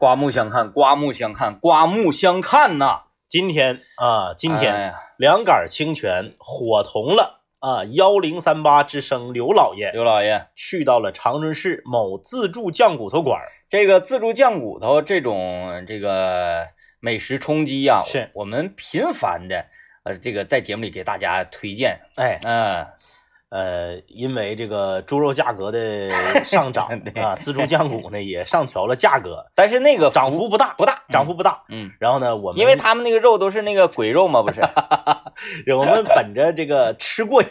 刮目相看，刮目相看，刮目相看呐！今天啊，今天、哎两杆清泉伙同了啊幺零三八之声刘老爷刘老爷，去到了长春市某自助酱骨头馆。这个自助酱骨头这种这个美食冲击呀、是我们频繁的呃，这个在节目里给大家推荐。哎，嗯、呃，因为这个猪肉价格的 上涨啊，自助酱骨呢也上调了价格，但是那个涨幅不大，不大，涨幅不大。嗯，然后呢，我们因为他们那个肉都是那个鬼肉嘛，不是？我们本着这个吃过瘾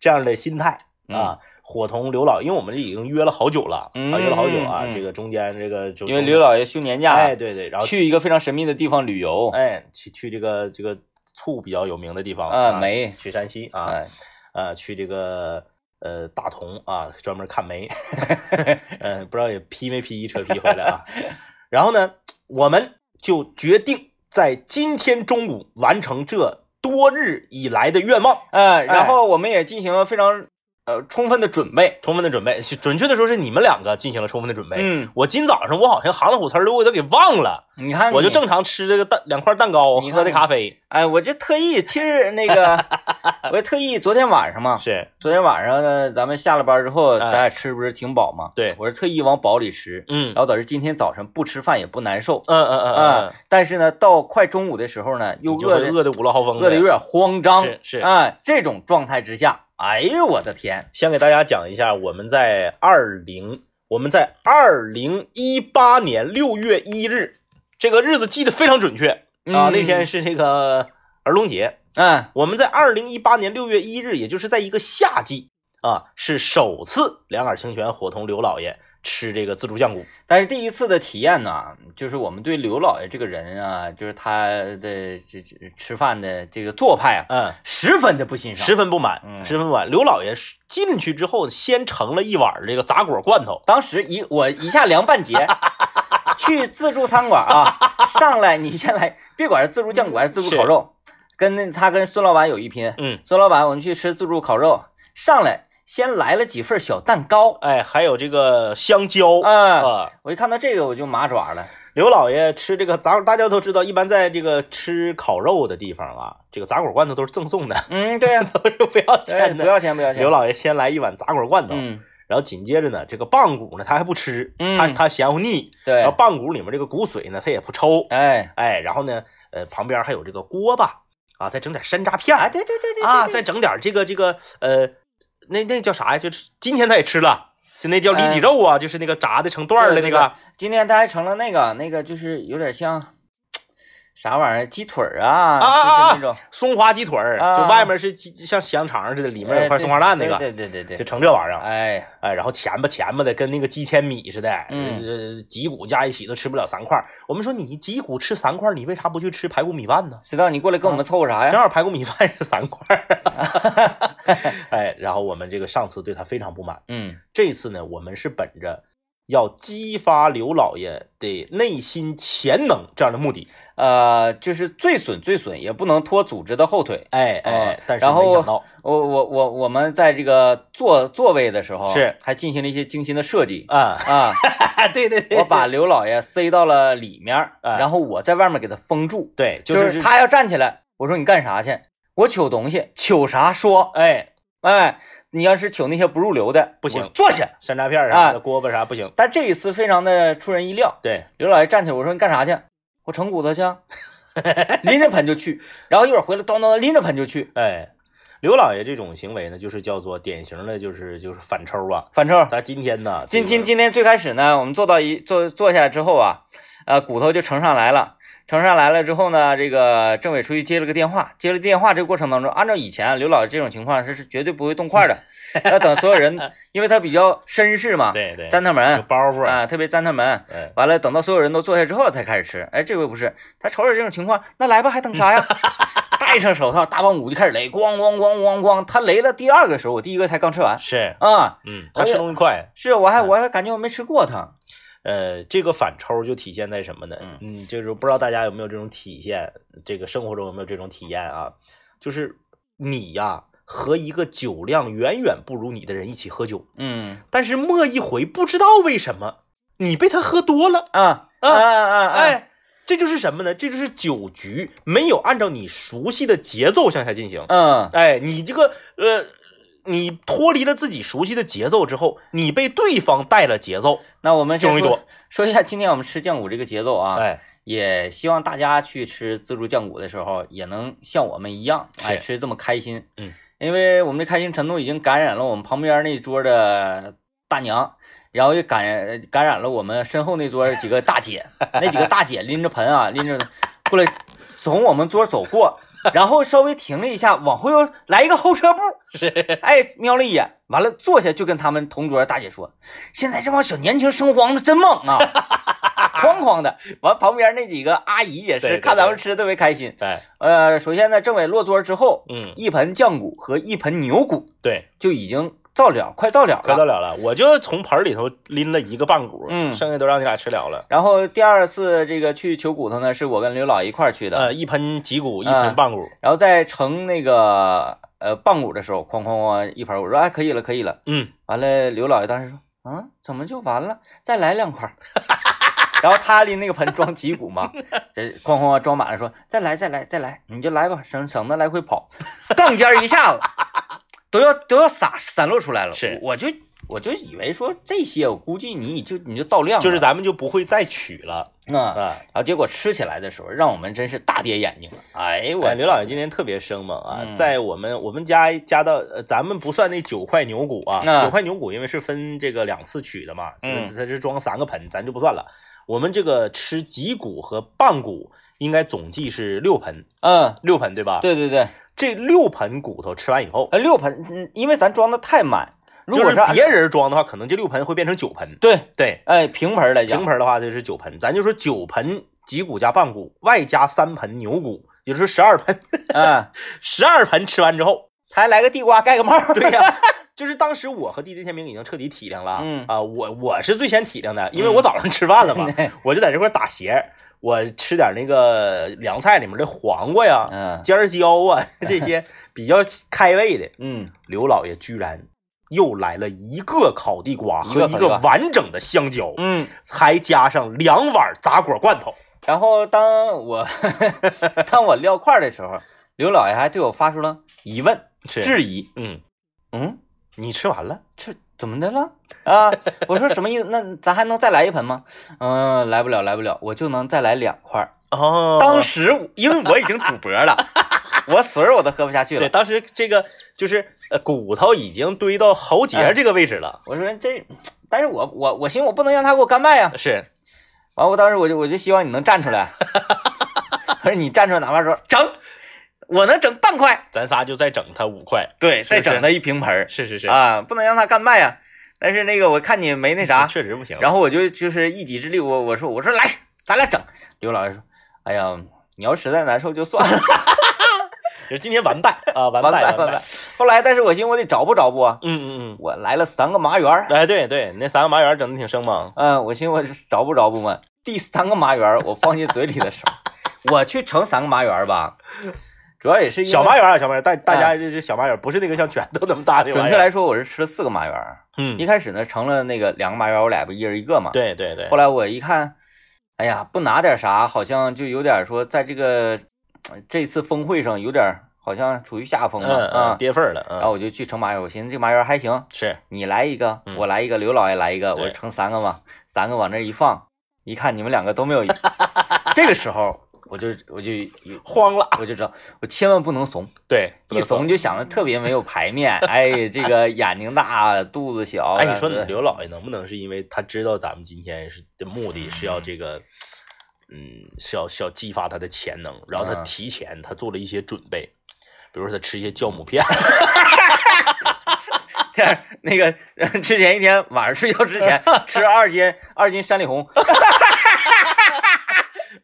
这样的心态嗯啊，伙同刘老，因为我们已经约了好久了嗯啊，约了好久啊，这个中间这个就因为刘老爷休年假，哎，对对，然后去一个非常神秘的地方旅游。哎去去这个这个醋比较有名的地方啊梅去山西啊，哎，呃，去这个呃大同啊，专门看煤，嗯，不知道也批没批一车批回来啊。然后呢，我们就决定在今天中午完成这多日以来的愿望，嗯，然后我们也进行了非常呃充分的准备。充分的准备。准确的说，是你们两个进行了充分的准备。嗯，我今早上我好像含了虎词儿的，我都给忘了，你看你，我就正常吃这个蛋两块蛋糕，你喝的咖啡。哎，我就特意，其实那个，我特意昨天晚上嘛，是，昨天晚上呢，咱们下了班之后，哎咱俩吃不是挺饱吗？对我是特意往饱里吃，嗯然后导致今天早上不吃饭也不难受嗯嗯嗯啊、嗯，但是呢，到快中午的时候呢，又饿的饿的五落豪风的，饿的有点慌张，是是啊、这种状态之下，哎呦我的天，先给大家讲一下，我们在二零，我们在二零一八年六月一日，这个日子记得非常准确啊。嗯那天是这个儿童节，嗯我们在二零一八年六月一日，也就是在一个夏季啊，是首次两杆清泉伙同刘老爷吃这个自助酱骨。但是第一次的体验呢，就是我们对刘老爷这个人啊，就是他的这这吃饭的这个做派啊，嗯，十分的不欣赏。十分不满，嗯十分不满。刘老爷进去之后，先盛了一碗这个杂果罐头，当时一我一下凉半截，去自助餐馆啊，上来你先来，别管是自助酱骨还是自助烤肉，跟那他跟孙老板有一拼。嗯，孙老板，我们去吃自助烤肉，上来先来了几份小蛋糕。哎，还有这个香蕉啊、啊。我一看到这个我就麻爪了。刘老爷吃这个杂，大家都知道，一般在这个吃烤肉的地方啊，这个杂果罐头都是赠送的，嗯，对呀、都是不要钱的。不要钱，不要钱。刘老爷先来一碗杂果罐头，嗯，然后紧接着呢，这个棒骨呢他还不吃，嗯他他嫌乎腻，对然后，棒骨里面这个骨髓呢他也不抽，哎，哎，然后呢，呃，旁边还有这个锅巴啊，再整点山楂片儿啊，对对对对啊，再整点这个这个呃，那那叫啥呀？就是今天他也吃了，就那叫里脊肉啊，就是那个炸的成段儿的那个对对对今天他还成了那个那个，就是有点像啥玩意儿，鸡腿儿啊，啊啊就是那种松花鸡腿儿，啊就外面是鸡像香肠似的，里面有块松花蛋那个，对对对对就对，成这玩意儿。哎，哎，然后钱吧钱吧的，跟那个鸡千米似的，嗯呃，脊骨加一起都吃不了三块。我们说你脊骨吃三块，你为啥不去吃排骨米饭呢？谁道，你过来跟我们凑合啥呀？正好排骨米饭是三块儿。哎，然后我们这个上次对他非常不满，嗯这次呢，我们是本着要激发刘老爷的内心潜能这样的目的。呃，就是最损最损，也不能拖组织的后腿。哎哎但是没想到我我我我们在这个座座位的时候，是还进行了一些精心的设计啊，啊。对 对对，我把刘老爷塞到了里面然后我在外面给他封住，对就就是他要站起来，我说你干啥去？我取东西，取啥说？哎，哎，你要是取那些不入流的，不行坐下。山楂片啥的，锅巴啥不行。但这一次非常的出人意料，对，刘老爷站起来，我说你干啥去？我盛骨头去啊，拎着盆就去，然后一会儿回来，咚咚咚拎着盆就去，哎，刘老爷这种行为呢，就是叫做典型的，就是就是反抽啊。反抽他今天呢，今今今天最开始呢，我们坐到一坐坐下来之后啊，呃，骨头就盛上来了。盛上来了之后呢，这个政委出去接了个电话，接了电话这个过程当中，按照以前刘老爷这种情况，他是绝对不会动筷的，要等所有人，因为他比较绅士嘛，对对，粘他有门包袱啊，特别粘他门，哎，完了等到所有人都坐下之后才开始吃。哎，这回不是，他瞅瞅这种情况，那来吧，还等啥呀？戴上手套，大棒骨就开始擂，咣咣咣咣咣。他擂了第二个时候，我第一个才刚吃完是，啊，嗯，他吃东西快。是我还我还感觉我没吃过它。呃，这个反抽就体现在什么呢？嗯嗯，就是不知道大家有没有这种体现，这个生活中有没有这种体验啊？就是你呀和一个酒量远远不如你的人一起喝酒，嗯但是莫一回不知道为什么你被他喝多了，啊，啊啊啊！哎，这就是什么呢？这就是酒局没有按照你熟悉的节奏向下进行。嗯，哎，你这个呃，你脱离了自己熟悉的节奏之后，你被对方带了节奏，那我们先说。说一下今天我们吃酱骨这个节奏啊，哎，也希望大家去吃自助酱骨的时候，也能像我们一样，哎，是吃这么开心。嗯，因为我们的开心程度已经感染了我们旁边那桌的大娘，然后又感染感染了我们身后那桌几个大姐，那几个大姐拎着盆啊，拎着 过来从我们桌走过，然后稍微停了一下，往后又来一个后撤步，是，哎，瞄了一眼，完了坐下就跟他们同桌大姐说：“现在这帮小年轻生黄的真猛啊，哐哐的。”完旁边那几个阿姨也是看咱们吃的特别开心。对，呃，首先呢，政委落桌之后，嗯，一盆酱骨和一盆牛骨对，就已经到了，快到了了。快到了了，我就从盆里头拎了一个半骨，嗯剩下都让你俩吃了了。然后第二次这个去求骨头呢，是我跟刘老爷一块儿去的。呃，一盆脊骨，一嗯盆棒骨，然后在盛那个呃棒骨的时候，哐哐哐一盆，我说哎可以了可以了。嗯，完了，刘老爷当时说：“啊，怎么就完了？再来两块。”然后他拎那个盆装脊骨嘛，这哐哐哐装满了，说：“再来，再来，再来，你就来吧，省省得来回跑。”杠尖一下子都要都要洒散落出来了。是我就我就以为说这些，我估计你就你就到量了，就是咱们就不会再取了啊。啊。然后结果吃起来的时候，让我们真是大跌眼镜了。哎我哎，刘老爷今天特别生猛啊，嗯在我们我们家加到，呃咱们不算那九块牛骨啊，啊九块牛骨因为是分这个两次取的嘛，嗯它是装三个盆，咱就不算了。我们这个吃脊骨和棒骨应该总计是六盆，嗯，六盆对吧？，对对对，这六盆骨头吃完以后，呃六盆，嗯因为咱装的太满，如就是别人装的话，可能这六盆会变成九盆。对，对，哎平盆来讲平，盆的话就是九盆，咱就说九盆脊骨加棒骨，外加三盆牛骨，也就是十二盆。嗯，十二盆吃完之后，还来个地瓜盖个帽儿，对呀、就是当时我和 DJ 天明已经彻底体谅了，嗯啊，我我是最先体谅的，因为我早上吃饭了嘛，我就在这块打斜，我吃点那个凉菜里面的黄瓜呀、嗯尖椒啊 这些比较开胃的。嗯，刘老爷居然又来了一个烤地瓜和一个完整的香蕉，嗯，还加上两碗杂果罐头。然后当我 当我撂筷的时候，刘老爷还对我发出了疑问、质疑，嗯，嗯，你吃完了？这怎么的了 啊？我说什么意思？那咱还能再来一盆吗？嗯，来不了，来不了，我就能再来两块儿。哦当时因为我已经堵脖了，我水我都喝不下去了对，了。当时这个就是呃骨头已经堆到喉结这个位置了，我说这，但是我我我寻思我不能让他给我干麦呀、是。完，我当时我就我就希望你能站出来，我说你站出来，哪怕说整，我能整半块，咱仨就再整他五块，对，是是？再整他一瓶盆儿。是是是，啊，不能让他干卖啊、但是那个我看你没那啥，确实不行。然后我就就是一己之力，我我说我说来，咱俩整。刘老师说，哎呀，你要实在难受就算了，就是今天完败。啊，完败完完败。后来，但是我寻思我得找不找不啊，嗯嗯嗯，我来了三个麻圆儿，哎对对，那三个麻圆整的挺生猛。嗯，我寻思我找不找不嘛。第三个麻圆儿我放进嘴里的时候，我去盛三个麻圆儿吧，主要也是小麻圆啊，小麻圆，大大家这这小麻圆不是那个像拳头那么大的。准确来说，我是吃了四个麻圆。嗯一，开始呢，成了那个两个麻圆，我俩不一人一个嘛。。对对对后。来我一看，哎呀，不拿点啥，好像就有点说，在这个呃这次峰会上有点好像处于下风了嗯啊嗯，。跌份儿了，嗯，然后我就去盛麻圆，我寻思这麻圆还行，是你来一个，嗯我来一个，刘老爷来一个，我盛三个嘛，三个往那一放，一看你们两个都没有，这个时候我就我就慌了。我就知道，我千万不能怂，对，一怂就想着特别没有排面，哎，这个眼睛大，肚子小，哎，你说刘老爷能不能是因为他知道咱们今天是的目的是要这个，嗯，是要是要激发他的潜能，然后他嗯提前他做了一些准备，比如说他吃一些酵母片，那个之前一天晚上睡觉之前 吃二斤二斤山里红，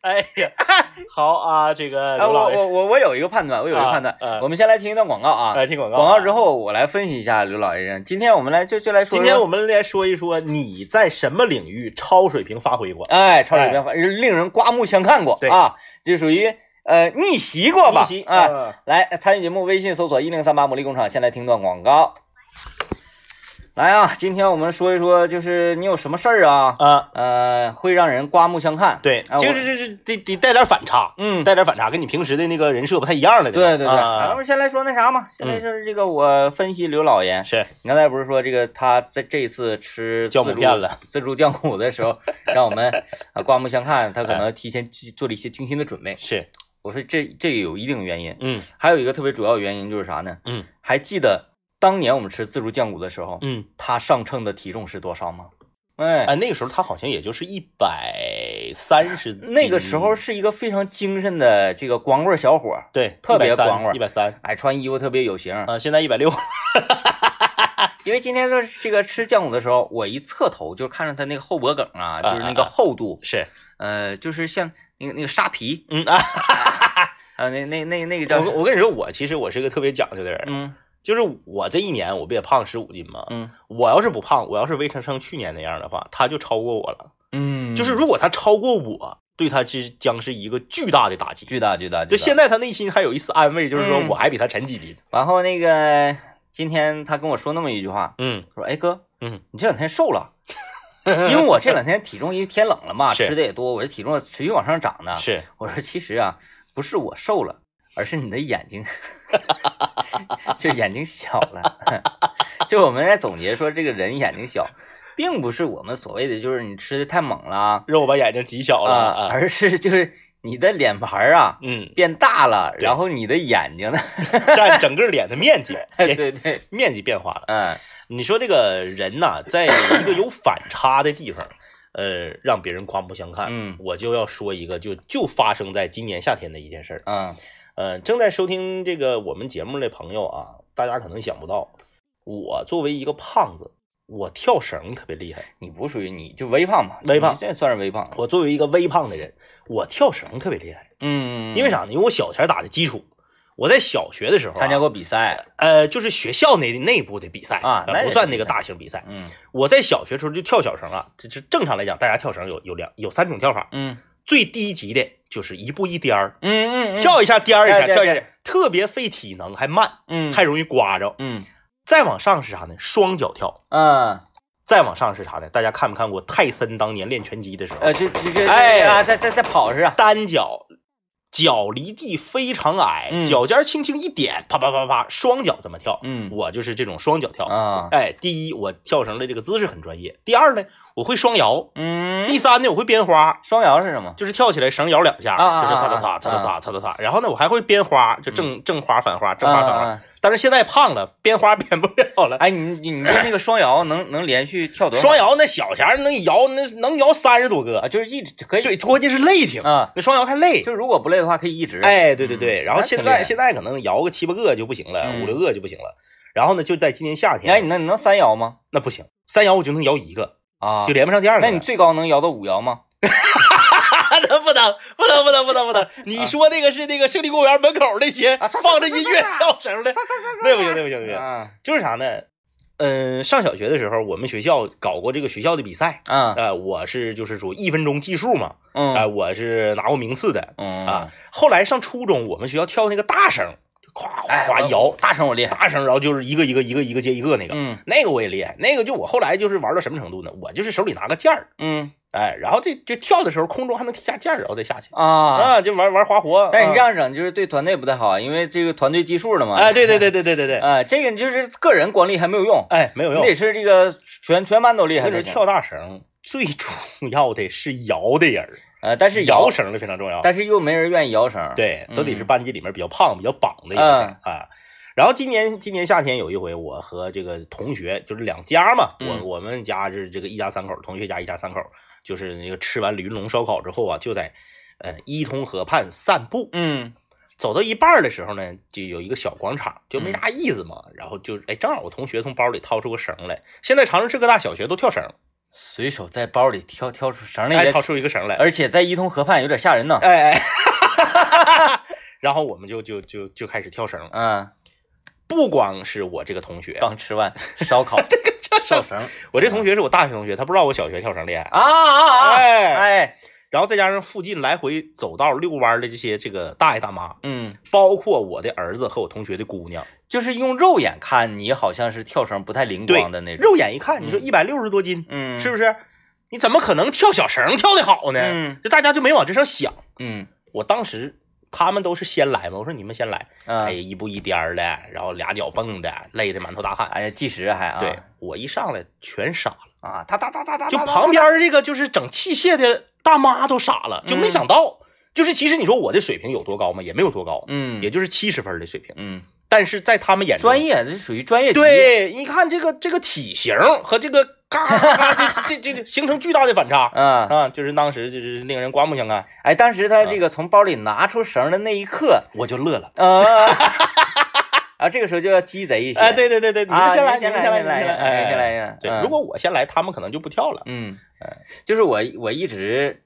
哎呀，好啊，这个啊，刘老爷，我我我我有一个判断，我有一个啊判断，啊我们先来听一段广告啊，来，听广告啊，广告之后我来分析一下刘老爷人。今天我们来就就来说说，今天我们来说一说你在什么领域超水平发挥过？哎，超水平发令人刮目相看过对啊，这属于呃逆袭过吧？逆袭啊，嗯来参与节目，微信搜索一零三八魔力工厂，先来听段广告。来啊，今天我们说一说，就是你有什么事儿啊？啊，呃，会让人刮目相看。对，就是这个这这得得带点反差，嗯，带点反差，跟你平时的那个人设不太一样了。对对对。咱啊，们先来说那啥嘛，先来说这个我分析刘老爷。是你刚才不是说这个他在这一次吃酵母自助片了自助酱骨的时候，让我们啊刮目相看，他可能提前做做了一些精心的准备。是，我说这这有一定原因，嗯还有一个特别主要的原因就是啥呢？嗯还记得当年我们吃自助酱骨的时候，嗯，他上秤的体重是多少吗？哎，哎，那个时候他好像也就是一百三十，那个时候是一个非常精神的这个光棍小伙儿，对特别光棍一百三。哎，穿衣服特别有型。啊，现在一百六，因为今天的这个吃酱骨的时候，我一侧头就看着他那个后脖梗啊，就是那个厚度，是，呃，就是像那个那个沙皮，嗯。啊，啊，那那那那个叫我我跟你说，我其实我是个特别讲究的人，嗯就是我这一年我不也胖十五斤吗？嗯我要是不胖，我要是维持成去年那样的话，他就超过我了。嗯，就是如果他超过我，对他这将是一个巨大的打击。巨大巨大。就现在他内心还有一丝安慰，就是说嗯我还比他沉几斤。然后那个今天他跟我说那么一句话，嗯说：“哎哥，嗯，你这两天瘦了。”因为我这两天体重因为天冷了嘛，吃的也多，我这体重持续往上涨呢。是，我说其实啊，不是我瘦了，而是你的眼睛，就眼睛小了。就我们在总结说，这个人眼睛小，并不是我们所谓的就是你吃的太猛了肉把眼睛挤小了。而是就是你的脸盘儿啊嗯，变大了，然后你的眼睛呢，占整个脸的面积，对对，面积变化了。嗯你说这个人呐，在一个有反差的地方，呃，让别人刮目相看。嗯我就要说一个，就就发生在今年夏天的一件事儿。嗯呃，正在收听这个我们节目的朋友啊，大家可能想不到，我作为一个胖子，我跳绳特别厉害。你不属于你就微胖嘛，微胖这算是微胖。我作为一个微胖的人，我跳绳特别厉害。嗯，因为啥呢？因为我小前打的基础，我在小学的时候、啊、参加过比赛，呃，就是学校内内部的比赛呃啊那不算那个大型比赛。嗯我在小学时候就跳小绳啊，这这正常来讲，大家跳绳有有两有三种跳法，嗯最低级的就是一步一颠儿，嗯嗯，跳一下颠儿一下，跳一下，特别费体能，还慢，嗯。还容易刮着。嗯。再往上是啥呢？双脚跳。嗯。再往上是啥呢？大家看没看过泰森当年练拳击的时候，呃，就就就哎。啊，在在在跑是啊，单脚脚离地非常矮，嗯脚尖轻轻一点，啪啪啪啪，双脚这么跳。嗯我就是这种双脚跳。啊哎，第一，我跳绳的这个姿势很专业；第二呢，我会双摇；嗯，第三呢，我会编花，双摇是什么？就是跳起来绳摇两下，啊啊就是擦啊擦擦擦擦擦擦擦。然后呢，我还会编花，就正正花反花，正花反花。啊。但是现在胖了，编花编不了了。哎，你你你说那个双摇能能连续跳多少？双摇那小前能摇，那能摇三十多个。啊，就是一直可以对，关键是累挺，啊，那双摇太累。就如果不累的话，可以一直。哎，对对对，嗯然后现在现在可能摇个七八个就不行了，嗯五六个就不行了。然后呢，就在今年夏天，哎，你能你能三摇吗？那不行，三摇我就能摇一个，啊就，连不上第二个。那你最高能摇到五摇吗？那 不能不能不能不能不能！你说那个是那个胜利公园门口那些啊放着音乐跳绳的，那不行那不行那不行。啊就是啥呢？嗯，上小学的时候，我们学校搞过这个学校的比赛，啊呃，我是就是说一分钟计数嘛，嗯啊，我是拿过名次的嗯啊。后来上初中，我们学校跳那个大绳，就夸哎夸夸摇大声我厉害。大绳，然后就是一个一个一个一个接一个那个，嗯那个我也厉害。那个就我后来就是玩到什么程度呢？我就是手里拿个件儿，嗯哎，然后这就跳的时候空中还能提下件儿，然后再下去啊。啊，就玩玩滑活。但是你这啊样整就是对团队不太好，因为这个团队计数的嘛。哎，对对对对对对对，啊，这个你就是个人光厉害没有用，哎，没有用。你得是这个全全班都厉害才行。那时候跳大绳最重要的是摇的人儿，呃，但是摇，绳的非常重要。但是又没人愿意摇绳。，对，都得是嗯班级里面比较胖、比较绑的一个人啊。然后今年今年夏天有一回，我和这个同学就是两家嘛，我嗯我们家是这个一家三口，同学家一家三口，就是那个吃完驴龙烧烤之后啊，就在呃伊通河畔散步。嗯走到一半的时候呢，就有一个小广场，就没啥意思嘛。然后就哎，正好我同学从包里掏出个绳来。现在长春市各大小学都跳绳，随手在包里挑挑出绳来哎，掏出一个绳来，而且在伊通河畔有点吓人呢。哎哎，然后我们就就就就开始跳绳。嗯，不光是我这个同学，刚吃完烧烤，跳绳我这同学是我大学同学，他不知道我小学跳绳厉害。啊啊啊！哎哎，然后再加上附近来回走道遛弯的这些这个大爷大妈，嗯，包括我的儿子和我同学的姑娘，就是用肉眼看你好像是跳绳不太灵光的那种，肉眼一看，你说嗯一百六十多斤，嗯，是不是？你怎么可能跳小绳跳得好呢？嗯就大家就没往这上想。嗯我当时他们都是先来嘛，我说你们先来，嗯哎，，一步一颠儿的，然后俩脚蹦的，累得满头大汗。哎呀，计时还啊，对我一上来全傻了，啊，哒哒哒哒哒，就旁边这个就是整器械的大妈都傻了，就没嗯想到，就是其实你说我的水平有多高吗？也没有多高，嗯，也就是七十分的水平，嗯，但是在他们眼中，专业这属于专业级，对，一看这个这个体型和这个嘎嘎 嘎，这这这这形成巨大的反差。啊，啊！就是当时就是令人刮目相看，哎，当时他啊这个从包里拿出绳的那一刻，我就乐了。啊，啊，这个时候就要鸡贼一些，哎，对对对对，你啊，们先来，你先们先来，先来，你们先来，先哎，来，对，嗯。如果我先来，他们可能就不跳了。嗯，就是我我一直，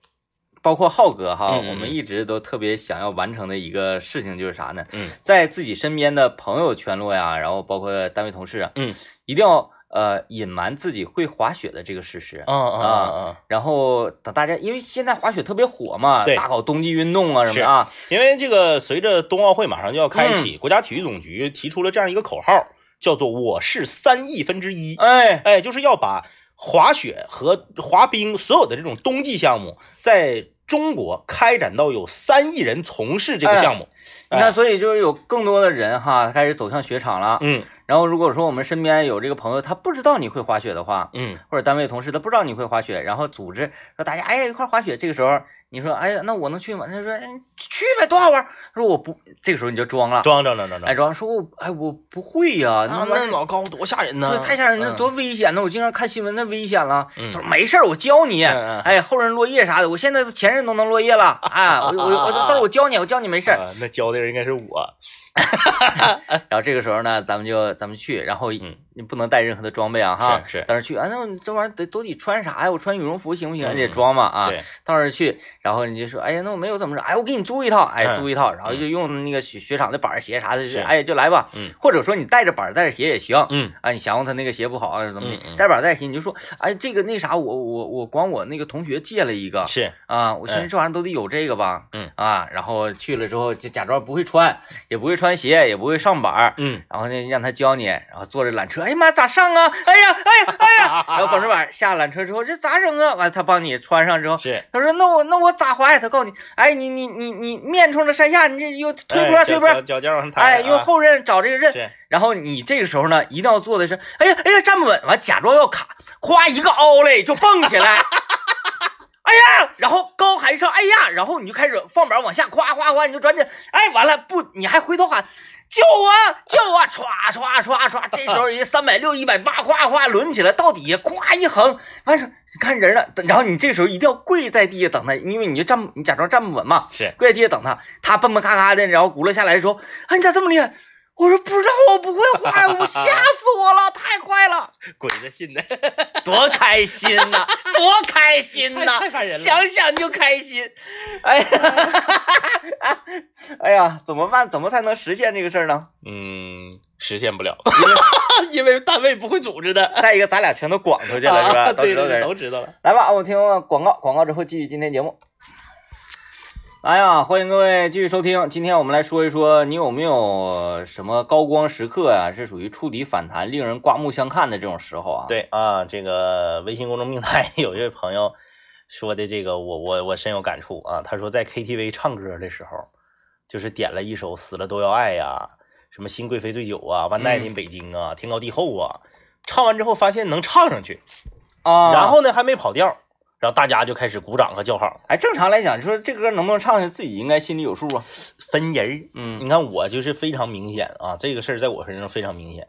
包括浩哥哈，我们一直都特别想要完成的一个事情就是啥呢？嗯。在自己身边的朋友圈落呀，然后包括单位同事啊，嗯，一定要呃隐瞒自己会滑雪的这个事实。嗯嗯嗯然后等大家，因为现在滑雪特别火嘛，对。大搞冬季运动啊什么的啊，嗯，因为这个随着冬奥会马上就要开嗯。启，国家体育总局提出了这样一个口号，叫做“我是三亿分之一”。哎，哎，就是要把滑雪和滑冰所有的这种冬季项目，在中国开展到有三亿人从事这个项目。你看，所以就是有更多的人哈开始走向雪场了。嗯然后如果说我们身边有这个朋友，他不知道你会滑雪的话，嗯或者单位同事他不知道你会滑雪，然后组织说大家哎呀一块儿滑雪，这个时候你说哎呀那我能去吗？他说哎去呗，多好玩儿。他说我不，这个时候你就装了，装装装装装哎装说我哎我不会呀、啊，那那老高多吓人呢！对太吓人了，嗯多危险呢！我经常看新闻，那危险了。嗯他说没事儿，我教你。哎，后人落叶啥的，我现在前任都能落叶了啊！我我我到时候我教你，我教你没事儿。教的人应该是我。然后这个时候呢，咱们就咱们去，然后嗯你不能带任何的装备啊哈。是是到时候去啊，那这玩意儿得都得穿啥呀？我穿羽绒服行不行？嗯你得装嘛啊。对，到时候去，然后你就说，哎呀，那我没有怎么着，哎，我给你租一套，哎，嗯租一套，然后就用那个雪雪场的板鞋啥的，哎，就来吧。嗯或者说你带着板儿带着鞋也行。嗯啊，你嫌乎他那个鞋不好啊，怎么的带板儿带鞋，你就说，哎，这个那啥，我我我管我那个同学借了一个是啊，我寻思嗯这玩意儿都得有这个吧，嗯啊，然后去了之后就假装不会穿，也不会穿鞋，也不会上板儿，嗯。然后呢让他教你，然后坐着缆车，哎呀妈咋上啊？哎呀哎呀哎呀，然后绑着板儿下缆车之后这咋整啊？完了他帮你穿上之后，是。他说那我那我咋滑呀？他告诉你，哎你你你你面冲着山下，你这又推坡哎推坡，脚脚脚往上抬，哎啊用后刃找这个刃，是。然后你这个时候呢，一定要做的是，哎呀，哎呀，站不稳，完假装要卡，咵一个凹嘞就蹦起来，哎呀，然后高喊一声，哎呀，然后你就开始放板往下，夸夸夸，你就转起来，哎，完了不，你还回头喊。救我！救我！歘歘歘歘，这时候人三百六、一百八，夸夸抡起来，到底下夸一横，完事你看人了，然后你这时候一定要跪在地下等他，因为你就站，你假装站不稳嘛，是跪在地下等他，他蹦蹦咔咔的，然后轱辘下来的时候，哎，你咋这么厉害？我说不知道，我不会画，我吓 死我了，太快了，鬼子信的，多开心呐，多开心呐，太太烦人了想想就开心。哎呀，哎呀，怎么办？怎么才能实现这个事儿呢？嗯，实现不了，因为因为单位不会组织的，再一个，咱俩全都广出去了，是吧？啊对对对，都知道点都知道了。来吧，我们听广告，广告之后继续今天节目。来呀，欢迎各位继续收听。今天我们来说一说，你有没有什么高光时刻呀、是属于触底反弹、令人刮目相看的这种时候啊？，对啊，这个微信公众平台 有一位朋友说的这个，我我我深有感触啊。他说在 KTV 唱歌的时候，就是点了一首《死了都要爱》呀，什么《新贵妃醉酒》啊，《万代进北京》啊，天高地厚》啊，唱完之后发现能唱上去，啊，然后呢还没跑调，然后大家就开始鼓掌和叫好，哎，正常来讲，就说这歌能不能唱下，自己应该心里有数啊。分人儿。嗯你看我就是非常明显啊，这个事儿在我身上非常明显，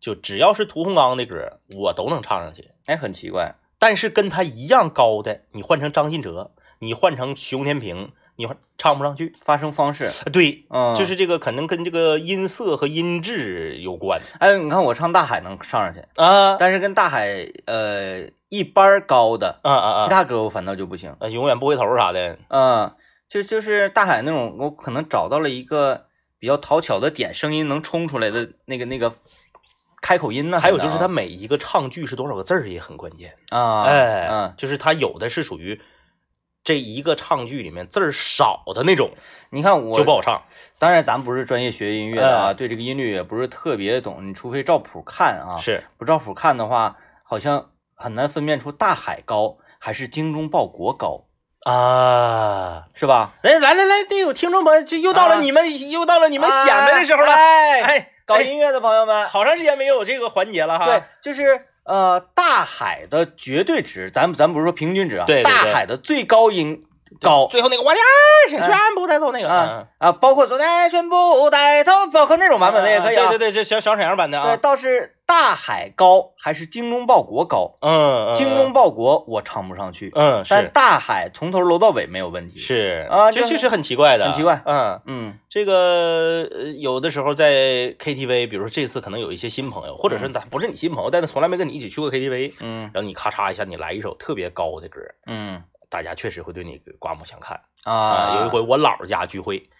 就只要是屠洪刚的歌，我都能唱上去。哎，很奇怪，但是跟他一样高的，你换成张信哲，你换成熊天平，你换唱不上去。发声方式，对，嗯，就是这个可能跟这个音色和音质有关哎，你看我唱大海能上上去，啊但是跟大海呃一般高的啊啊啊！其他歌我反倒就不行。啊，永远不回头啥的，嗯，就就是大海那种，我可能找到了一个比较讨巧的点，声音能冲出来的那个那个开口音呢。还有就是它他每一个唱句是多少个字儿也很关键。啊，哎，嗯就是他有的是属于这一个唱剧里面字儿少的那种你看我就不好唱。当然咱不是专业学音乐的啊，嗯对这个音律也不是特别懂，你除非照谱看啊，是，不照谱看的话，好像很难分辨出大海高还是精忠报国高，啊，是吧？哎，来来来，这有听众朋友，这又到了啊你们、又到了你们显摆的时候了。哎，哎，哎搞音乐的朋友们，好长时间没有这个环节了哈。对，就是呃，大海的绝对值，咱咱不是说平均值啊，对对对。大海的最高音高最后那个我俩请全部带走那个。啊啊，包括昨天全部带走，包括那种版本的也可以啊。对对对，这小小沈阳版的啊。对，啊。倒是大海高还是精忠报国高？嗯，嗯精忠报国我唱不上去，嗯但是大海从头搂到尾没有问题。，是。啊这确实很奇怪的，很奇怪。嗯。嗯。这个呃，有的时候在 KTV，比如说这次可能有一些新朋友，或者是他不是你新朋友，但是从来没跟你一起去过 KTV，嗯。然后你咔嚓一下，你来一首特别高的歌，嗯大家确实会对你刮目相看啊，有一回我姥儿家聚会，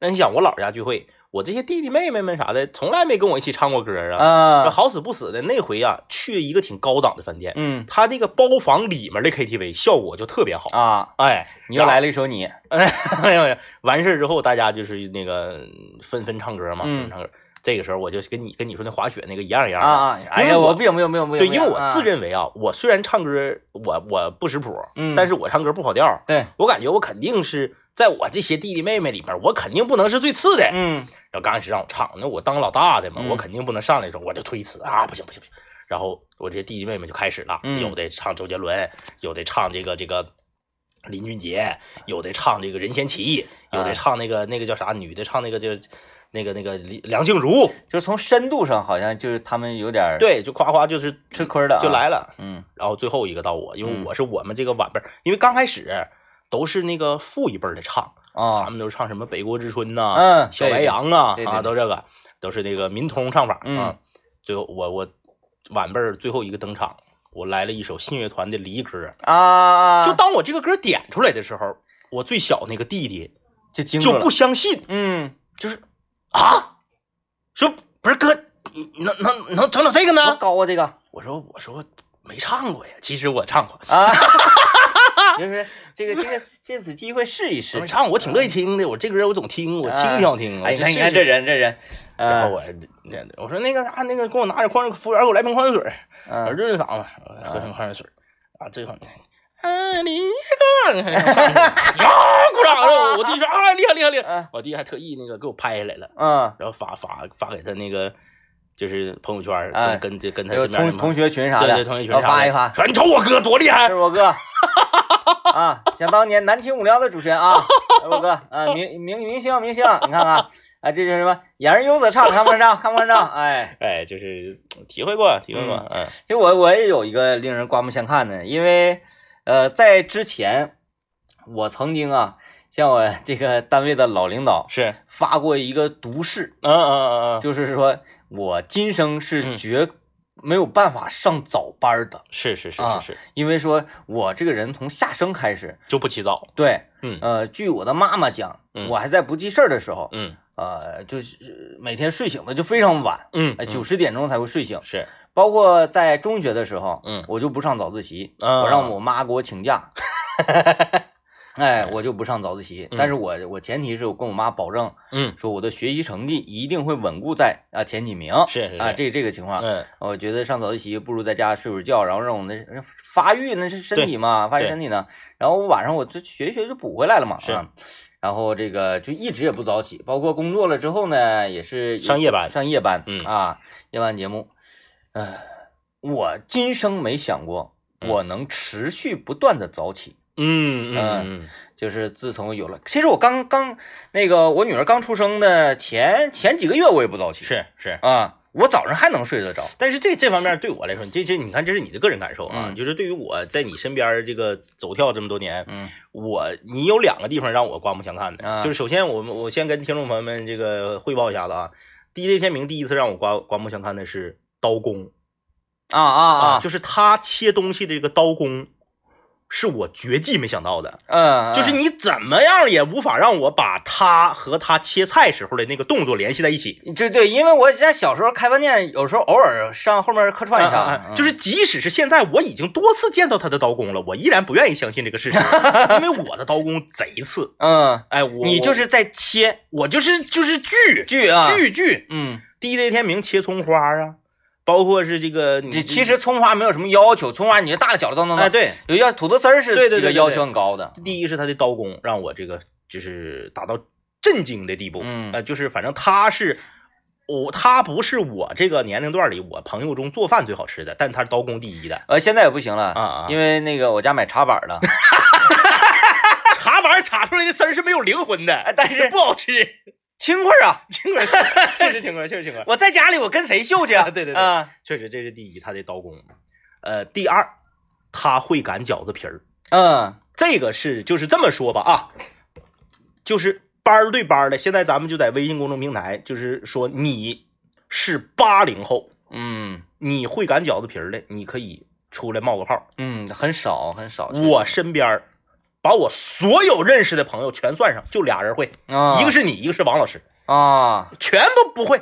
那你想我姥儿家聚会，我这些弟弟妹妹们啥的，从来没跟我一起唱过歌啊。啊，好死不死的那回啊，去一个挺高档的饭店，嗯他那个包房里面的 KTV 效果就特别好。啊，哎，你又来了一首你，哎呦呀！完事儿之后，大家就是那个纷纷唱歌嘛，嗯纷纷唱歌。这个时候我就跟你跟你说那滑雪那个一样一样啊因为我我不行不行不行不行，对，因为我自认认为啊，我虽然唱歌我我不识谱，嗯但是我唱歌不跑调，对，我感觉我肯定是在我这些弟弟妹妹里面，我肯定不能是最次的。嗯然后刚开始让我唱，那我当老大的嘛，嗯我肯定不能上来的时候我就推辞啊，不行不行不行。然后我这些弟弟妹妹就开始了，嗯有的唱周杰伦，有的唱这个这个林俊杰，有的唱这个任贤齐，有的啊唱那个那个叫啥，女的唱那个就那个那个李梁静茹，就是从深度上好像就是他们有点对，就夸夸就是吃亏了啊，就来了。嗯然后最后一个到我，因为嗯我是我们这个晚辈儿，因为刚开始都是那个父一辈的唱啊，他啊们都是唱什么《北国之春》呐，嗯小白杨啊啊，都这个都是那个民通唱法嗯啊。最后我我晚辈最后一个登场，我来了一首信乐团的离歌。啊，就当我这个歌点出来的时候，我最小那个弟弟就就不相信，嗯，就是啊，说不是哥，能能能整整这个多呢？高啊这个我说我说没唱过呀，其实我唱过，啊，就是这个这个借此机会试一试我没，唱，我挺乐意听的。我这歌我总听，我听挺好听。哎，你看这人这人，嗯然后我那我说那个啥，那个给我拿点矿泉水，服务员给我来瓶矿泉水，我嗯润润嗓子，喝瓶矿泉水啊，最后。爱你呀，鼓掌了！我弟说啊，厉害厉害厉害！嗯。我弟还特意那个给我拍下来了，嗯，然后发发发给他那个就是朋友圈，哎跟跟跟他身边同同学群啥的，对对同学群啥的。发一发，说你瞅我哥多厉害。是，我哥。啊，想当年南秦五聊的主持人啊，我哥。啊，明明明星明星，你看看啊，这是什么？演而优则唱，看不看上？看不看上？哎，哎，就是体会过体会过，嗯。其实我我也有一个令人刮目相看的，因为呃，在之前我曾经啊，向我这个单位的老领导是，发过一个毒誓，嗯嗯嗯嗯，就是说我今生是嗯。绝没有办法上早班的，是是是啊是是，因为说我这个人从下生开始，就不起早，对，嗯。呃，据我的妈妈讲，嗯。我还在不记事儿的时候，嗯。呃，就是每天睡醒的就非常晚，嗯九十点钟才会睡醒。是，包括在中学的时候，嗯。我就不上早自习，嗯我让我妈给我请假，哎，我就不上早自习。嗯。但是我我前提是我跟我妈保证，嗯。说我的学习成绩一定会稳固在啊前几名。是是啊，这这个情况，嗯。我觉得上早自习不如在家睡会儿觉，然后让我那发育那是身体嘛，发育身体呢。然后我晚上我就学一学就补回来了嘛。是。啊。然后这个就一直也不早起，包括工作了之后呢，也是上夜班。上夜班，嗯。啊，夜班节目，呃，我今生没想过嗯。我能持续不断的早起，嗯嗯就是自从有了，其实我刚刚那个我女儿刚出生的前前几个月我也不早起，是是。啊，我早上还能睡得着，但是这这方面对我来说，这这你看，这是你的个人感受啊。嗯。就是对于我在你身边这个走跳这么多年，嗯。我你有两个地方让我刮目相看的，啊。就是首先我们我先跟听众朋友们这个汇报一下子啊，DJ 天明第一次让我刮刮目相看的是刀工。啊啊啊，就是他切东西的这个刀工是我绝技没想到的，嗯，就是你怎么样也无法让我把他和他切菜时候的那个动作联系在一起。对对，因为我在小时候开饭店，有时候偶尔上后面客串一下，啊啊啊就是即使是现在，我已经多次见到他的刀工了，我依然不愿意相信这个事实，因为我的刀工贼次。嗯，哎，我你就是在切我就是就是锯锯啊，锯锯。嗯，，DJ 天明切葱花啊，包括是这个你这其实葱花没有什么要求，葱花你大的小了都能弄。哎对，有要土豆丝儿是这个要求很高的。第一是他的刀工让我这个就是达到震惊的地步，嗯呃，就是反正他是我他不是我这个年龄段里我朋友中做饭最好吃的，但他是刀工第一的呃，现在也不行了啊啊，因为那个我家买茶板了，茶板插出来的丝儿是没有灵魂的，哎但是不好吃，轻快啊！轻快，确实轻快，确实轻快，我在家里我跟谁秀去啊？对对对啊，确实这是第一，他的刀工，呃，第二他会擀饺子皮儿，嗯这个是就是这么说吧啊，就是班儿对班儿的。现在咱们就在微信公众平台，就是说你是八零后，嗯你会擀饺子皮儿的，你可以出来冒个泡。嗯，很少很少。我身边儿把我所有认识的朋友全算上，就俩人会，啊，一个是你，一个是王老师，啊，全部不会。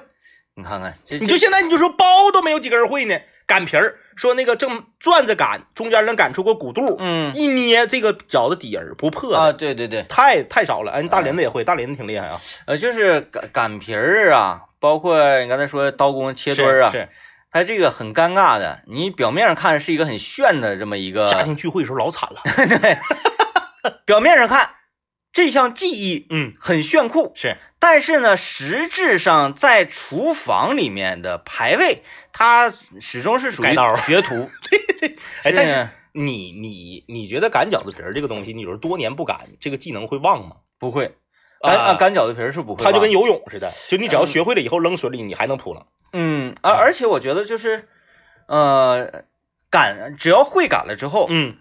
你看看你就现在你就说包都没有几个人会呢，擀皮儿，说那个正转着擀，中间能擀出个鼓肚，嗯一捏这个饺子底儿不破。啊，对对对，太太少了，哎，大林子也会，大林子挺厉害啊，呃，就是擀擀皮儿啊，包括你刚才说刀工切墩儿啊，是它这个很尴尬的。你表面上看是一个很炫的这么一个，家庭聚会的时候老惨了，表面上看这项技艺嗯，很炫酷，是但是呢，实质上在厨房里面的排位，它始终是属于学徒。对对。哎，但是是你你你觉得擀饺子皮儿这个东西，你说多年不擀，这个技能会忘吗？不会擀擀饺子皮儿是不会吧，它就跟游泳似的，就你只要学会了以后扔水里，你还能扑棱。嗯，而而且我觉得就是，呃，擀只要会擀了之后，嗯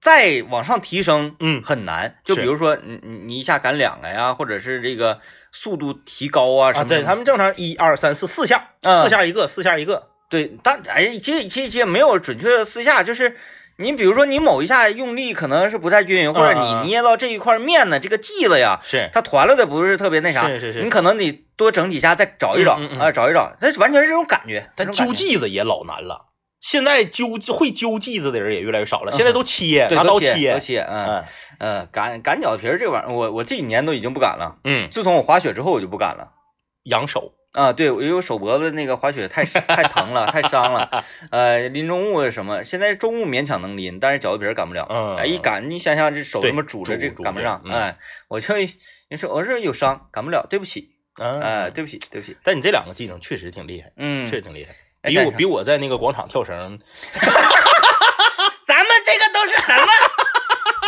再往上提升，嗯很难。就比如说，你你你一下擀两个呀，或者是这个速度提高啊什啊，么的。对他们正常一二三四四下，嗯四下一个，四下一个。对，但哎，其实其实其实没有准确的四下，就是你比如说你某一下用力可能是不太均匀，或者你捏到这一块面呢，这个剂子呀，是它团了的不是特别那啥，是是是你可能得多整几下再找一找啊，找一找，它完全是这种感觉。但这种感觉揪剂子也老难了，现在揪会揪剂子的人也越来越少了，现在都切，对拿刀切，都切。切，嗯嗯呃，擀擀饺子皮儿这玩意儿，我我这几年都已经不擀了，嗯，自从我滑雪之后我就不擀了。养手。啊，对，因为我手脖子那个滑雪太太疼了，太伤了。呃，拎重物什么，现在重物勉强能拎，但是饺子皮儿擀不了。嗯哎，一擀，你想想这手对这么拄着，这擀不上。哎，我就你说我这有伤，擀不了，对不起，嗯，哎，对不起，对不起。但你这两个技能确实挺厉害，嗯，确实挺厉害，比我比我在那个广场跳绳，咱们这个都是什么？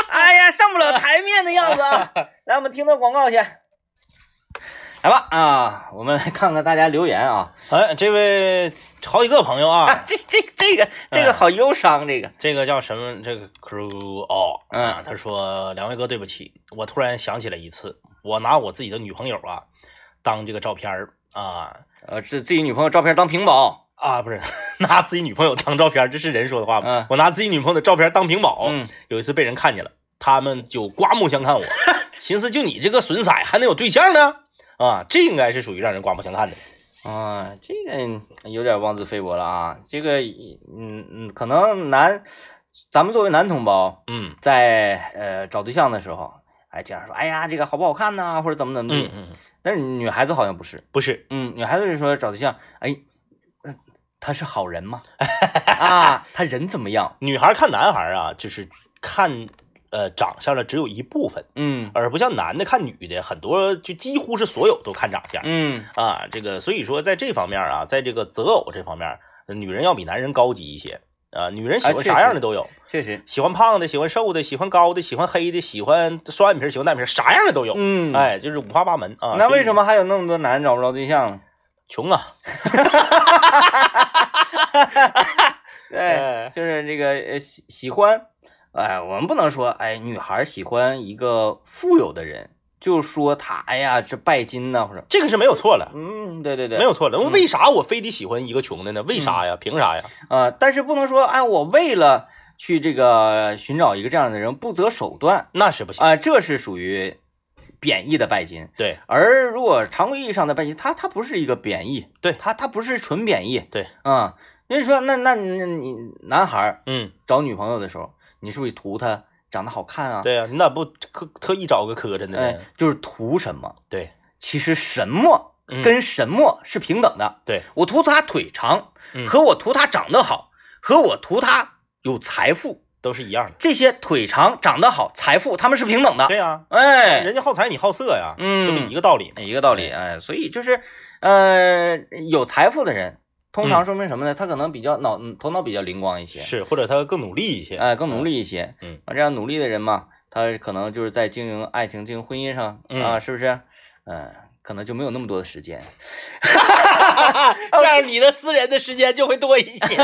哎呀，上不了台面的样子啊！来，我们听到广告去。来吧啊，我们来看看大家留言啊。哎，这位好几个朋友啊，啊，这这这个这个好忧伤，这个。这个叫什么？这个 crew 哦，嗯啊，他说两位哥对不起，我突然想起来一次，我拿我自己的女朋友啊当这个照片儿啊呃，这自己女朋友照片当屏保。啊，不是 拿自己女朋友当照片，这是人说的话吗？嗯我拿自己女朋友的照片当屏保，嗯，有一次被人看见了，他们就刮目相看我，寻思就你这个损色还能有对象呢？啊，这应该是属于让人刮目相看的。啊，这个有点妄自菲薄了啊！这个，嗯嗯，可能男，咱们作为男同胞，嗯在呃找对象的时候，哎，经常说，哎呀，这个好不好看呐、或者怎么怎么地。嗯嗯，但是女孩子好像不是，不是，嗯，女孩子就说找对象，哎，呃他是好人吗？啊，他人怎么样？女孩看男孩啊，就是看呃长相的只有一部分。嗯而不像男的看女的，很多就几乎是所有都看长相嗯啊。这个所以说在这方面啊，在这个择偶这方面，呃女人要比男人高级一些啊。女人喜欢啥样的都有，确实，喜欢胖的，喜欢瘦的，喜欢高的，喜欢黑的，喜欢双眼皮，喜欢单眼皮，啥样的都有。嗯，，哎，就是五花八门啊。那为什么还有那么多男人找不着对象呢？穷啊？对，哎就是这个呃喜喜欢，哎，我们不能说哎女孩喜欢一个富有的人，就说他哎呀这拜金呐、或者这个是没有错了，嗯对对对，没有错了。嗯为啥我非得喜欢一个穷的呢？为啥呀？凭啥呀？啊、但是不能说哎我为了去这个寻找一个这样的人，不择手段那是不行。啊、这是属于贬义的拜金。对而如果常规意义上的拜金，它它不是一个贬义，对它它不是纯贬义，对，啊、因为说那那那你男孩儿嗯，找女朋友的时候，你是不是图她长得好看啊？对啊、你咋不特特意找个磕碜的哎呢？，就是图什么？对，其实什么嗯跟什么是平等的。对，我图他腿长，嗯和我图他长得好，和我图他有财富，都是一样的。这些腿长、长得好、财富，他们是平等的。对呀、哎，人家好财，你好色呀，嗯这不一个道理吗？一个道理。哎，所以就是，呃，有财富的人，通常嗯说明什么呢？他可能比较脑头脑比较灵光一些，是，或者他更努力一些。哎，更努力一些。嗯啊，这样努力的人嘛，他可能就是在经营爱情、经营婚姻上啊，嗯是不是？嗯，可能就没有那么多的时间。这样你的私人的时间就会多一些。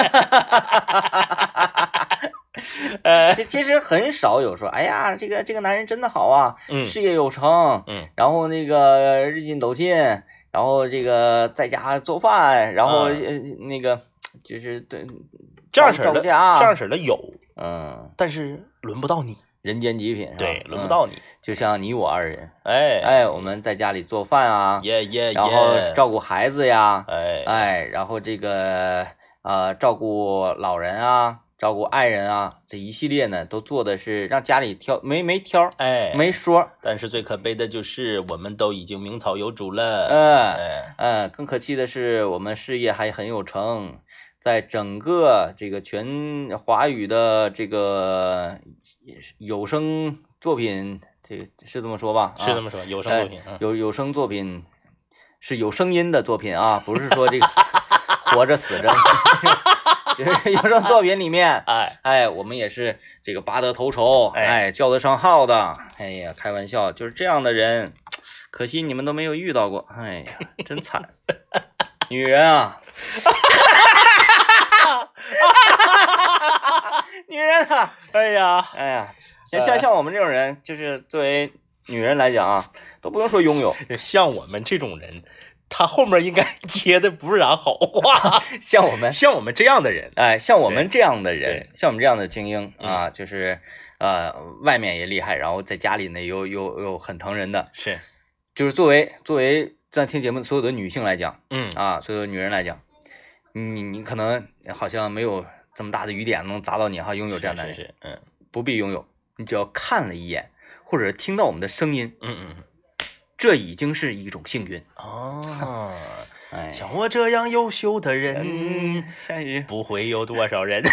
呃，其其实很少有说，哎呀，这个这个男人真的好啊，嗯事业有成，嗯，然后那个日进斗金，然后这个在家做饭，然后、那个就是对这样式的，这样式的有，嗯，但是轮不到你。人间极品，对，轮不、嗯到你。就像你我二人，哎哎，我们在家里做饭啊，耶耶然后，照顾孩子呀，哎哎，然后这个呃照顾老人啊，照顾爱人啊，这一系列呢都做的是让家里挑没没挑哎，没说，但是最可悲的就是我们都已经名草有主了。嗯哎，嗯，更可气的是我们事业还很有成，在整个这个全华语的这个有声作品，这个是这么说吧？啊是这么说，有声作品。嗯有有声作品是有声音的作品啊，不是说这个 活着死着，就是 有声作品里面，哎，哎，我们也是这个拔得头筹，哎哎，叫得上号的。哎呀，开玩笑，就是这样的人，可惜你们都没有遇到过。哎呀，真惨，女人啊，女人啊，哎呀，哎呀，像像像我们这种人，就是作为女人来讲啊，都不用说拥有，像我们这种人，他后面应该接的不是啥好话。像我们 像我们这样的人，哎，像我们这样的人，像我们这样的精英嗯。啊，就是呃，外面也厉害，然后在家里呢又又又很疼人的，是，就是作为作为在听节目所有的女性来讲嗯。啊，所有的女人来讲，你你可能好像没有这么大的雨点能砸到你哈，拥有这样的人。是是，嗯。不必拥有，你只要看了一眼或者听到我们的声音，嗯嗯，这已经是一种幸运。哦，哎，像我这样优秀的人，嗯，下雨。不会有多少人。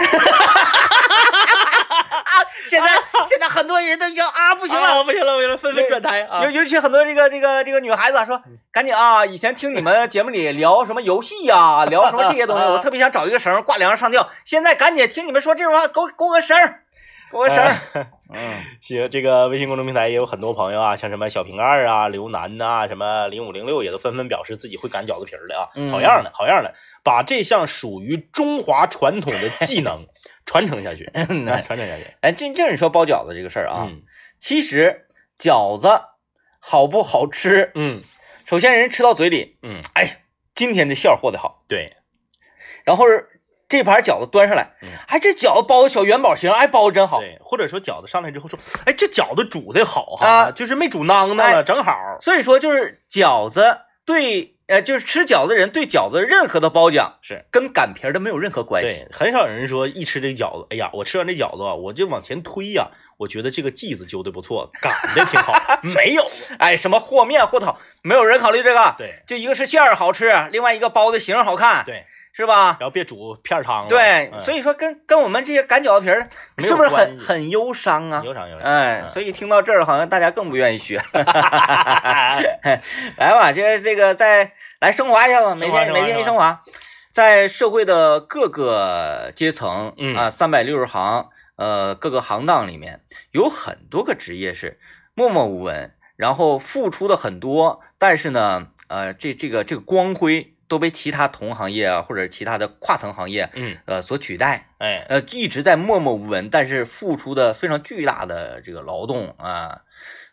现在现在很多人都已经啊不行了，啊不行了，不行了，纷纷转台啊尤！尤其很多这个这个这个女孩子啊说，赶紧啊！以前听你们节目里聊什么游戏呀、聊什么这些东西，我特别想找一个绳挂梁上上吊。现在赶紧听你们说这种话，给我给我个绳儿，给我个绳儿。嗯，行，这个微信公众平台也有很多朋友啊，像什么小瓶盖啊、刘楠呐、什么零五零六，也都纷纷表示自己会擀饺子皮儿的啊，嗯。好样的，好样的，把这项属于中华传统的技能 传承下去，哎传承下去。哎，这这你说包饺子这个事儿啊，嗯。其实饺子好不好吃，嗯。首先人吃到嘴里，嗯，哎，今天的馅儿和的好，对，然后是这盘饺子端上来嗯，哎，这饺子包的小元宝形，哎，包的真好。对，或者说饺子上来之后说，哎，这饺子煮的好哈，啊就是没煮囊囊了，哎正好。所以说，就是饺子对，呃，就是吃饺子的人对饺子任何的褒奖是跟擀皮儿的没有任何关系。对，很少有人说一吃这饺子，哎呀，我吃完这饺子啊，我就往前推呀，我觉得这个剂子揪的不错，擀的挺好。没有，哎，什么和面和汤，没有人考虑这个。对就一个是馅儿好吃，另外一个包的形好看，对，是吧？然后别煮片儿汤了。对，嗯所以说跟跟我们这些擀饺子皮儿是不是很很忧伤啊？忧伤忧伤。哎，嗯所以听到这儿，好像大家更不愿意学。来吧，这这个再来升华一下吧，每天每天一升升华，在社会的各个阶层，嗯啊，三百六十行，呃，各个行当里面有很多个职业是默默无闻，然后付出的很多，但是呢，呃，这这个这个光辉都被其他同行业啊，或者其他的跨层行业，嗯，呃，所取代。哎，呃，一直在默默无闻，但是付出的非常巨大的这个劳动啊，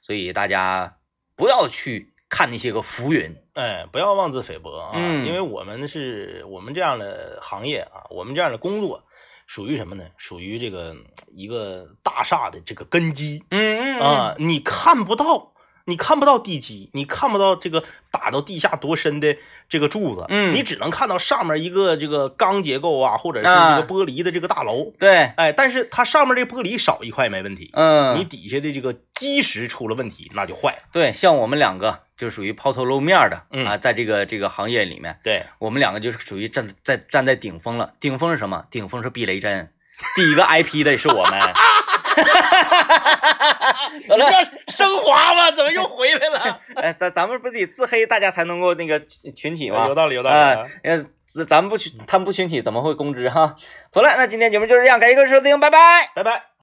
所以大家不要去看那些个浮云。哎，不要妄自菲薄啊！嗯因为我们是我们这样的行业啊，我们这样的工作属于什么呢？属于这个一个大厦的这个根基嗯嗯啊，你看不到，你看不到地基，你看不到这个打到地下多深的这个柱子，嗯你只能看到上面一个这个钢结构啊，或者是啊这个玻璃的这个大楼，对，哎，但是它上面这玻璃少一块没问题，嗯，你底下的这个基石出了问题，那就坏了。对，像我们两个就属于抛头露面的、嗯啊，在这个这个行业里面，对，我们两个就是属于站在站在顶峰了。顶峰是什么？顶峰是避雷针，第一个挨批的是我们。你不要升华吗？怎么又回来了？哎，咱咱们不得自黑，大家才能够那个群体吗？有道理，有道理。啊，呃，咱咱们不群，他们不群体，怎么会公知哈？好了，那今天节目就是这样，感谢各位收听，拜拜。拜拜。